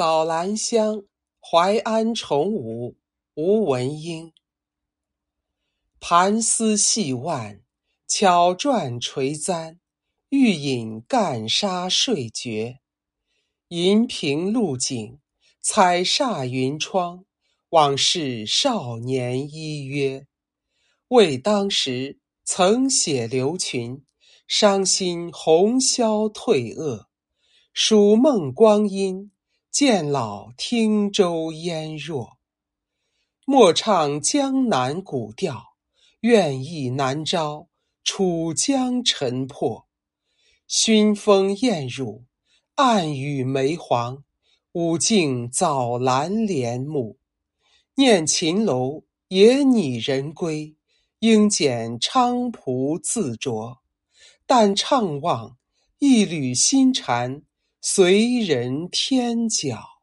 早兰香，淮安重舞，吴文英。盘丝细腕，巧转垂簪，欲饮干沙睡觉。银屏露井，彩煞云窗，往事少年依约。为当时曾写留群，伤心红消退恶。数梦光阴。渐老汀洲烟弱，莫唱江南古调，愿意南招楚江沉泊。熏风艳乳，暗雨梅黄，舞镜早兰帘幕。念秦楼也拟人归，应剪菖蒲自酌。但怅望一缕新蝉。随人天脚。